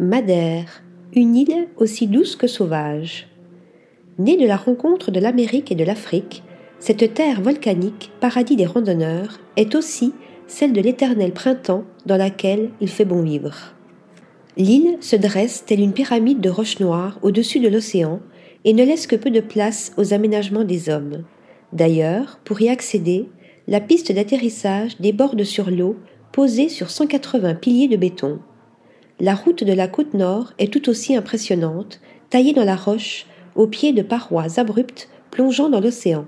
Madère, une île aussi douce que sauvage. Née de la rencontre de l'Amérique et de l'Afrique, cette terre volcanique, paradis des randonneurs, est aussi celle de l'éternel printemps dans laquelle il fait bon vivre. L'île se dresse telle une pyramide de roches noires au-dessus de l'océan et ne laisse que peu de place aux aménagements des hommes. D'ailleurs, pour y accéder, la piste d'atterrissage déborde sur l'eau posée sur 180 piliers de béton. La route de la côte nord est tout aussi impressionnante, taillée dans la roche, au pied de parois abruptes plongeant dans l'océan.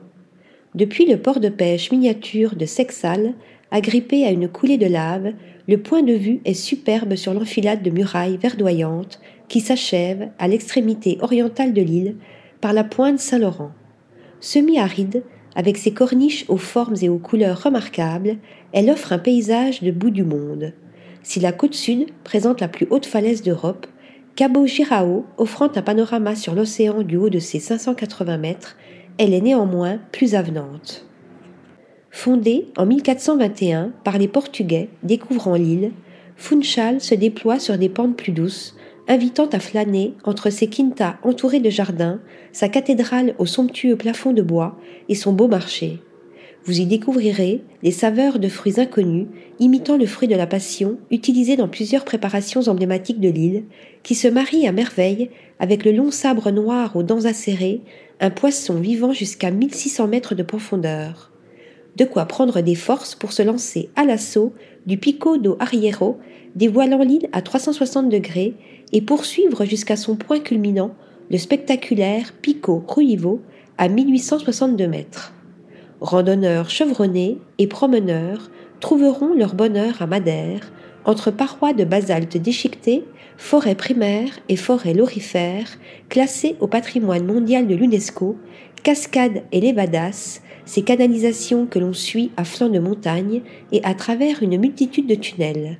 Depuis le port de pêche miniature de Sexal, agrippé à une coulée de lave, le point de vue est superbe sur l'enfilade de murailles verdoyantes qui s'achève à l'extrémité orientale de l'île par la pointe Saint-Laurent. Semi-aride, avec ses corniches aux formes et aux couleurs remarquables, elle offre un paysage de bout du monde. Si la côte sud présente la plus haute falaise d'Europe, Cabo Girao, offrant un panorama sur l'océan du haut de ses 580 mètres, elle est néanmoins plus avenante. Fondée en 1421 par les Portugais découvrant l'île, Funchal se déploie sur des pentes plus douces, invitant à flâner entre ses quintas entourées de jardins, sa cathédrale au somptueux plafond de bois et son beau marché. Vous y découvrirez les saveurs de fruits inconnus, imitant le fruit de la passion, utilisé dans plusieurs préparations emblématiques de l'île, qui se marient à merveille avec le long sabre noir aux dents acérées, un poisson vivant jusqu'à 1600 mètres de profondeur. De quoi prendre des forces pour se lancer à l'assaut du Pico do Arriero, dévoilant l'île à 360 degrés, et poursuivre jusqu'à son point culminant, le spectaculaire Pico Ruivo, à 1862 mètres randonneurs chevronnés et promeneurs trouveront leur bonheur à Madère, entre parois de basalte déchiquetées, forêts primaires et forêts lorifères, classées au patrimoine mondial de l'UNESCO, cascades et levadas, ces canalisations que l'on suit à flanc de montagne et à travers une multitude de tunnels.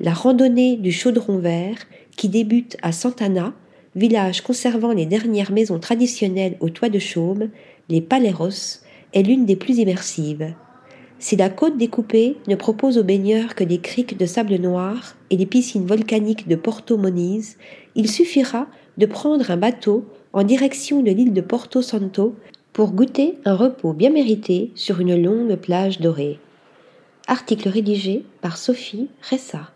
La randonnée du chaudron vert, qui débute à Santana, village conservant les dernières maisons traditionnelles au toit de chaume, les Paleros, est l'une des plus immersives. Si la côte découpée ne propose aux baigneurs que des criques de sable noir et des piscines volcaniques de Porto Moniz, il suffira de prendre un bateau en direction de l'île de Porto Santo pour goûter un repos bien mérité sur une longue plage dorée. Article rédigé par Sophie Ressa.